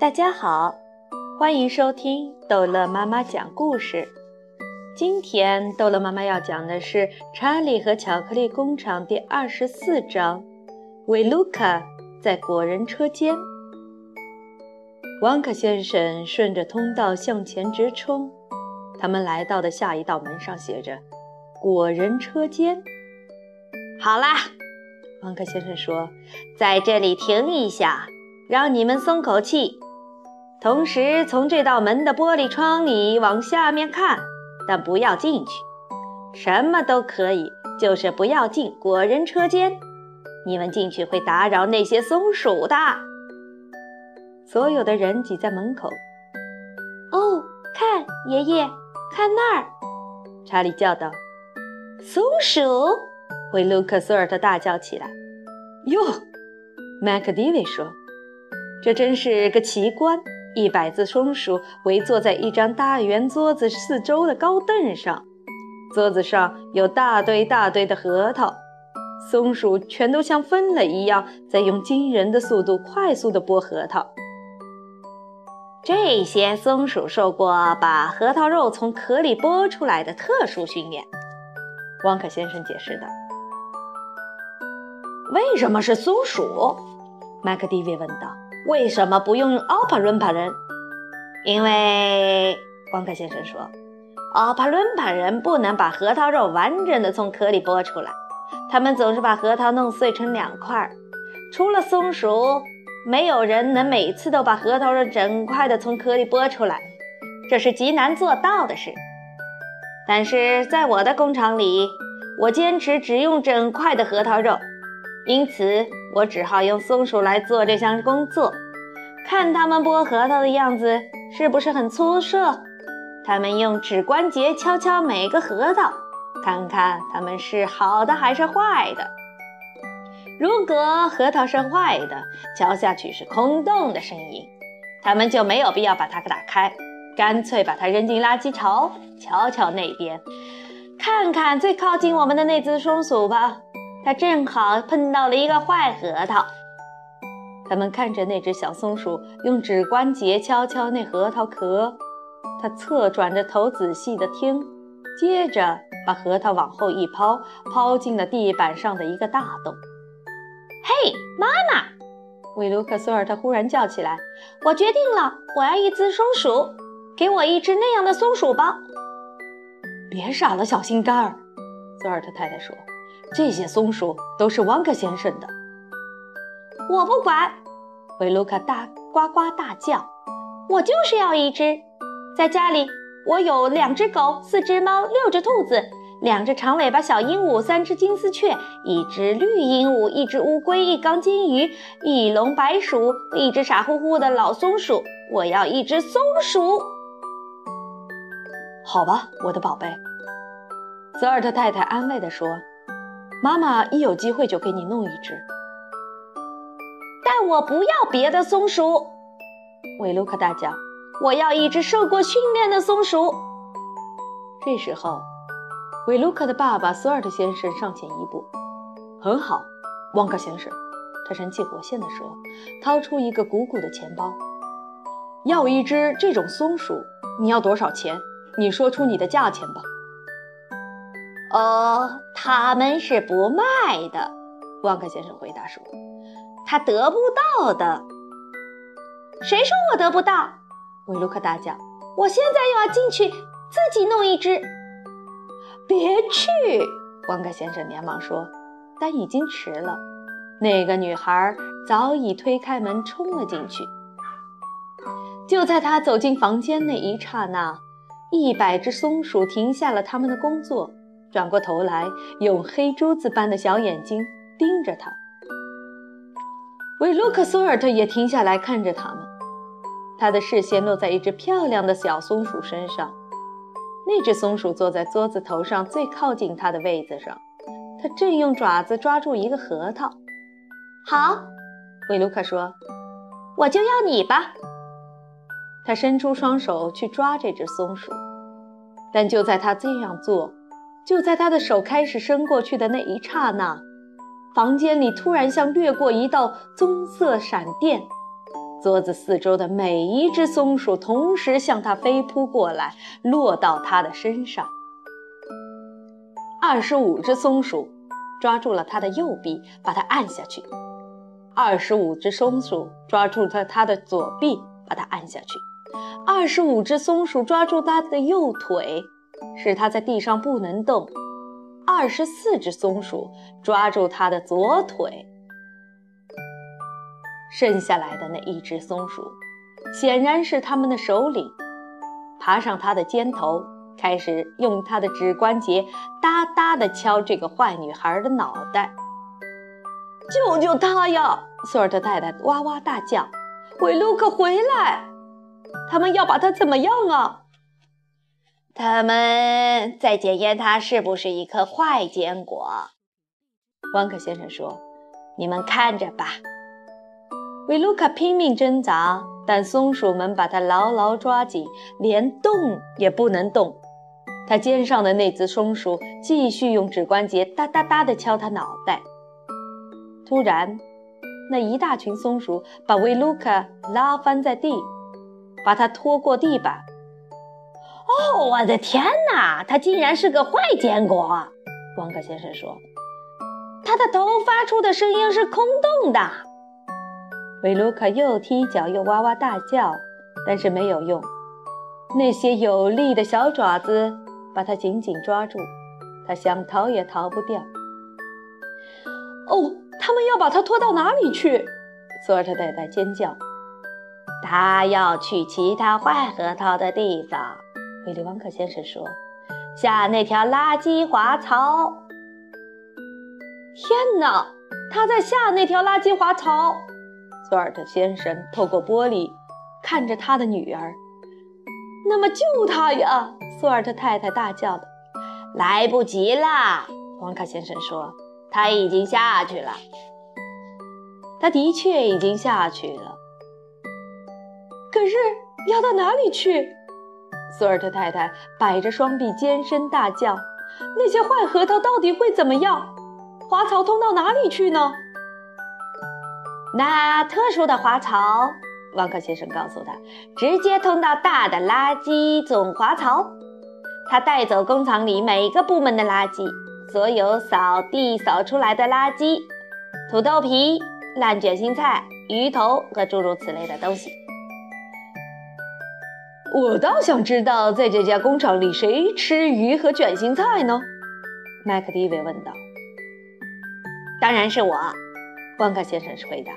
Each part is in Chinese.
大家好，欢迎收听逗乐妈妈讲故事。今天逗乐妈妈要讲的是《查理和巧克力工厂》第二十四章：维卢卡在果仁车间。旺卡先生顺着通道向前直冲，他们来到的下一道门上写着“果仁车间”。好啦，旺卡先生说：“在这里停一下，让你们松口气。”同时，从这道门的玻璃窗里往下面看，但不要进去。什么都可以，就是不要进果仁车间。你们进去会打扰那些松鼠的。所有的人挤在门口。哦，看，爷爷，看那儿！查理叫道：“松鼠！”维卢克索尔特大叫起来。哟，麦克迪维说：“这真是个奇观。”一百只松鼠围坐在一张大圆桌子四周的高凳上，桌子上有大堆大堆的核桃，松鼠全都像疯了一样，在用惊人的速度快速地剥核桃。这些松鼠受过把核桃肉从壳里剥出来的特殊训练，汪克先生解释道。为什么是松鼠？麦克迪维问道。为什么不用奥帕伦帕人？因为光克先生说，奥帕伦帕人不能把核桃肉完整的从壳里剥出来，他们总是把核桃弄碎成两块。除了松鼠，没有人能每次都把核桃肉整块的从壳里剥出来，这是极难做到的事。但是在我的工厂里，我坚持只用整块的核桃肉。因此，我只好用松鼠来做这项工作。看它们剥核桃的样子，是不是很出色？它们用指关节敲敲每个核桃，看看它们是好的还是坏的。如果核桃是坏的，敲下去是空洞的声音，它们就没有必要把它打开，干脆把它扔进垃圾槽。瞧瞧那边，看看最靠近我们的那只松鼠吧。他正好碰到了一个坏核桃。他们看着那只小松鼠用指关节敲敲那核桃壳，他侧转着头仔细地听，接着把核桃往后一抛，抛进了地板上的一个大洞。嘿，妈妈！维卢克索尔特忽然叫起来：“我决定了，我要一只松鼠，给我一只那样的松鼠吧！”别傻了，小心肝儿！索尔特太太说。这些松鼠都是旺克先生的，我不管！维卢卡大呱呱大叫：“我就是要一只！在家里，我有两只狗、四只猫、六只兔子、两只长尾巴小鹦鹉、三只金丝雀、一只绿鹦鹉、一只乌龟、一缸金鱼、一笼白鼠、一只傻乎乎的老松鼠。我要一只松鼠！”好吧，我的宝贝，泽尔特太太安慰地说。妈妈一有机会就给你弄一只，但我不要别的松鼠。维卢克大叫：“我要一只受过训练的松鼠。”这时候，维卢克的爸爸索尔特先生上前一步：“很好，旺克先生。”他神气活现地说，掏出一个鼓鼓的钱包：“要一只这种松鼠，你要多少钱？你说出你的价钱吧。”哦，他们是不卖的，旺克先生回答说：“他得不到的。”谁说我得不到？维卢克大叫：“我现在又要进去自己弄一只。”别去！旺克先生连忙说，但已经迟了。那个女孩早已推开门冲了进去。就在她走进房间那一刹那，一百只松鼠停下了他们的工作。转过头来，用黑珠子般的小眼睛盯着他。维鲁克索尔特也停下来看着他们，他的视线落在一只漂亮的小松鼠身上。那只松鼠坐在桌子头上最靠近他的位子上，它正用爪子抓住一个核桃。好，维卢克说：“我就要你吧。”他伸出双手去抓这只松鼠，但就在他这样做。就在他的手开始伸过去的那一刹那，房间里突然像掠过一道棕色闪电，桌子四周的每一只松鼠同时向他飞扑过来，落到他的身上。二十五只松鼠抓住了他的右臂，把他按下去；二十五只松鼠抓住了他的左臂，把他按下去；二十五只松鼠抓住他的右腿，使他在地上不能动；二十四只松鼠抓住他的左腿。剩下来的那一只松鼠，显然是他们的首领，爬上他的肩头，开始用他的指关节哒哒地敲这个坏女孩的脑袋。救救他呀！索尔特太太哇哇大叫：“韦卢克，回来！他们要把他怎么样啊？”他们在检验它是不是一颗坏坚果。汪克先生说：“你们看着吧。”维卢卡拼命挣扎，但松鼠们把它牢牢抓紧，连动也不能动。他肩上的那只松鼠继续用指关节哒哒哒地敲他脑袋。突然，那一大群松鼠把维卢卡拉翻在地，把他拖过地板。哦，我的天哪！他竟然是个坏坚果！汪克先生说：“他的头发出的声音是空洞的。”维卢卡又踢脚又哇哇大叫，但是没有用。那些有力的小爪子把他紧紧抓住，他想逃也逃不掉。哦，他们要把他拖到哪里去？索尔特太太尖叫。他要去其他坏核桃的地方。威利旺克先生说：“下那条垃圾滑槽。”天哪，他在下那条垃圾滑槽！索尔特先生透过玻璃看着他的女儿。那么救他呀！索尔特太太大叫的。来不及了，王卡先生说，他已经下去了。他的确已经下去了。可是要到哪里去？索尔特太太摆着双臂，尖声大叫：“那些坏核桃到底会怎么样？滑槽通到哪里去呢？”那特殊的滑槽，旺克先生告诉他，直接通到大的垃圾总滑槽。他带走工厂里每个部门的垃圾，所有扫地扫出来的垃圾，土豆皮、烂卷心菜、鱼头和诸如此类的东西。我倒想知道，在这家工厂里，谁吃鱼和卷心菜呢？麦克迪维问道。当然是我。旺克先生回答：“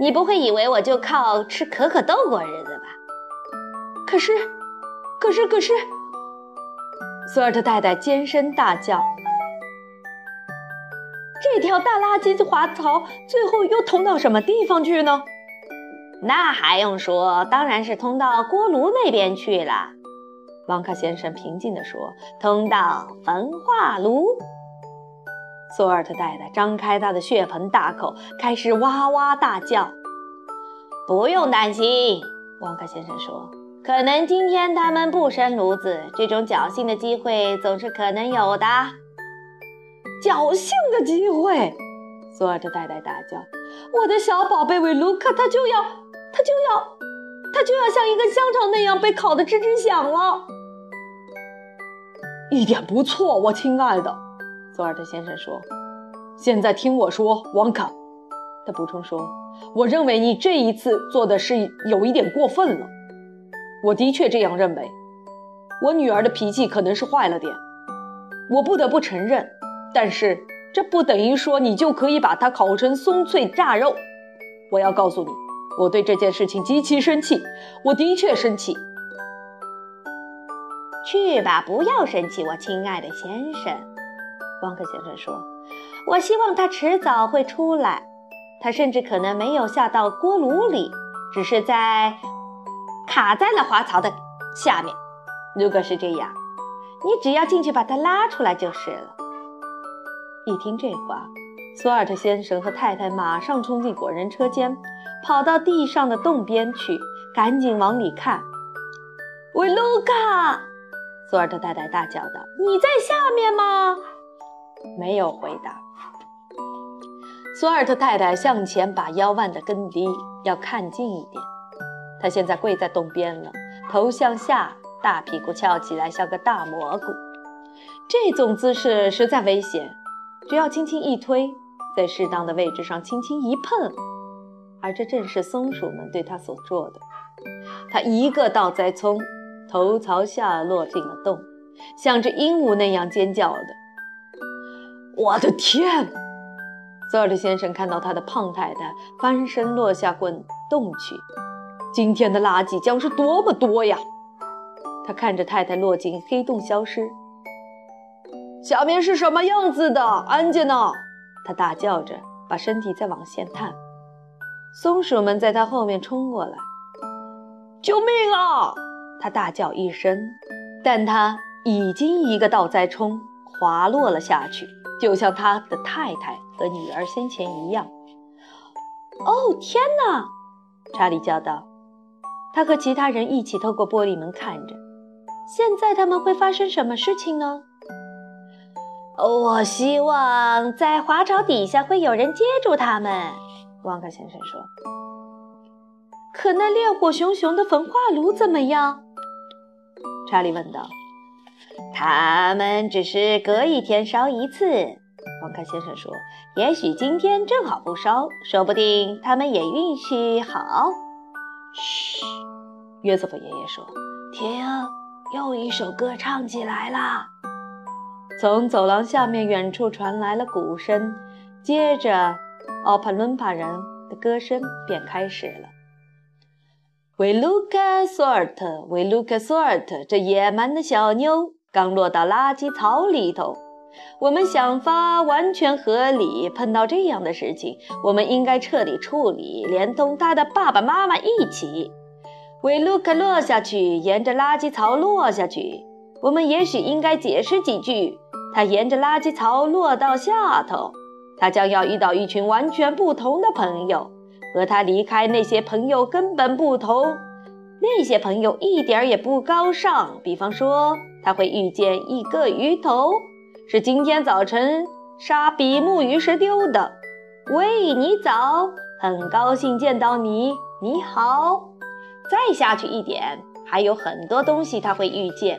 你不会以为我就靠吃可可豆过日子吧？”可是，可是，可是，索尔特太太尖声大叫：“这条大垃圾滑槽最后又通到什么地方去呢？”那还用说，当然是通到锅炉那边去了。旺克先生平静地说：“通到焚化炉。”索尔特太太张开她的血盆大口，开始哇哇大叫。不用担心，旺克先生说：“可能今天他们不生炉子，这种侥幸的机会总是可能有的。”侥幸的机会！索尔特太太大叫：“我的小宝贝维卢克，他就要，他就要，他就要像一根香肠那样被烤得吱吱响了！”一点不错，我亲爱的。索尔特先生说：“现在听我说，王卡。”他补充说：“我认为你这一次做的是有一点过分了。我的确这样认为。我女儿的脾气可能是坏了点，我不得不承认。但是这不等于说你就可以把它烤成松脆炸肉。我要告诉你，我对这件事情极其生气。我的确生气。去吧，不要生气，我亲爱的先生。”汪克先生说：“我希望他迟早会出来。他甚至可能没有下到锅炉里，只是在卡在了滑槽的下面。如果是这样，你只要进去把他拉出来就是了。”一听这话，索尔特先生和太太马上冲进果仁车间，跑到地上的洞边去，赶紧往里看。“维，卢卡！”索尔特太太大叫道，“你在下面吗？”没有回答。索尔特太太向前把腰弯得更低，要看近一点。他现在跪在洞边了，头向下，大屁股翘起来，像个大蘑菇。这种姿势实在危险，只要轻轻一推，在适当的位置上轻轻一碰，而这正是松鼠们对他所做的。他一个倒栽葱，头朝下落进了洞，像只鹦鹉那样尖叫的。我的天！索尔特先生看到他的胖太太翻身落下滚洞去。今天的垃圾将是多么多呀！他看着太太落进黑洞消失。下面是什么样子的？安吉娜！他大叫着，把身体再往前探。松鼠们在他后面冲过来。救命啊！他大叫一声，但他已经一个倒栽葱滑落了下去，就像他的太太和女儿先前一样。哦，天哪！查理叫道。他和其他人一起透过玻璃门看着。现在他们会发生什么事情呢？我希望在滑槽底下会有人接住他们。旺克先生说。可那烈火熊熊的焚化炉怎么样？查理问道。他们只是隔一天烧一次。旺克先生说。也许今天正好不烧，说不定他们也运气好。嘘，约瑟夫爷爷说：“听，又一首歌唱起来了。”从走廊下面远处传来了鼓声，接着奥帕伦帕人的歌声便开始了。We look at sort, we look at sort，这野蛮的小妞刚落到垃圾槽里头。我们想法完全合理。碰到这样的事情，我们应该彻底处理，连同他的爸爸妈妈一起。维卢克落下去，沿着垃圾槽落下去。我们也许应该解释几句。他沿着垃圾槽落到下头，他将要遇到一群完全不同的朋友，和他离开那些朋友根本不同。那些朋友一点也不高尚。比方说，他会遇见一个鱼头。是今天早晨杀比目鱼时丢的。喂，你早，很高兴见到你。你好。再下去一点，还有很多东西他会遇见：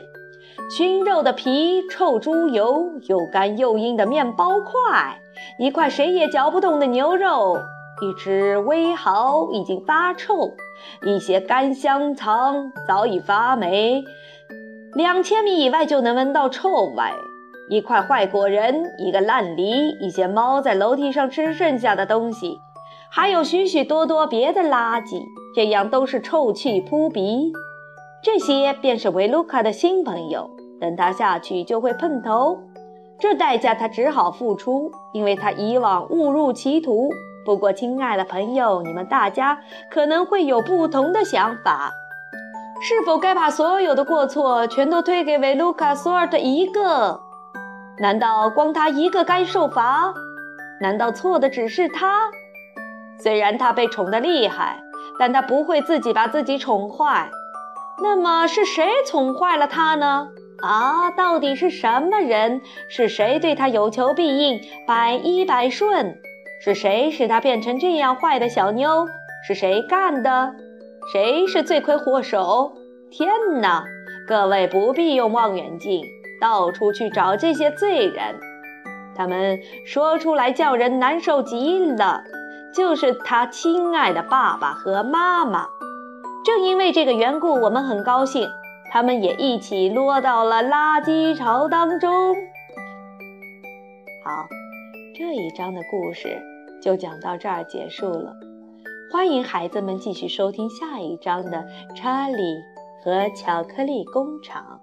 熏肉的皮、臭猪油、又干又硬的面包块、一块谁也嚼不动的牛肉、一只微蚝已经发臭、一些干香肠早已发霉，两千米以外就能闻到臭味。一块坏果仁，一个烂梨，一些猫在楼梯上吃剩下的东西，还有许许多多别的垃圾，这样都是臭气扑鼻。这些便是维卢卡的新朋友，等他下去就会碰头，这代价他只好付出，因为他以往误入歧途。不过，亲爱的朋友，你们大家可能会有不同的想法：是否该把所有的过错全都推给维卢卡索尔特一个？难道光他一个该受罚？难道错的只是他？虽然他被宠得厉害，但他不会自己把自己宠坏。那么是谁宠坏了他呢？啊，到底是什么人？是谁对他有求必应、百依百顺？是谁使他变成这样坏的小妞？是谁干的？谁是罪魁祸首？天哪！各位不必用望远镜。到处去找这些罪人，他们说出来叫人难受极了。就是他亲爱的爸爸和妈妈。正因为这个缘故，我们很高兴，他们也一起落到了垃圾潮当中。好，这一章的故事就讲到这儿结束了。欢迎孩子们继续收听下一章的《查理和巧克力工厂》。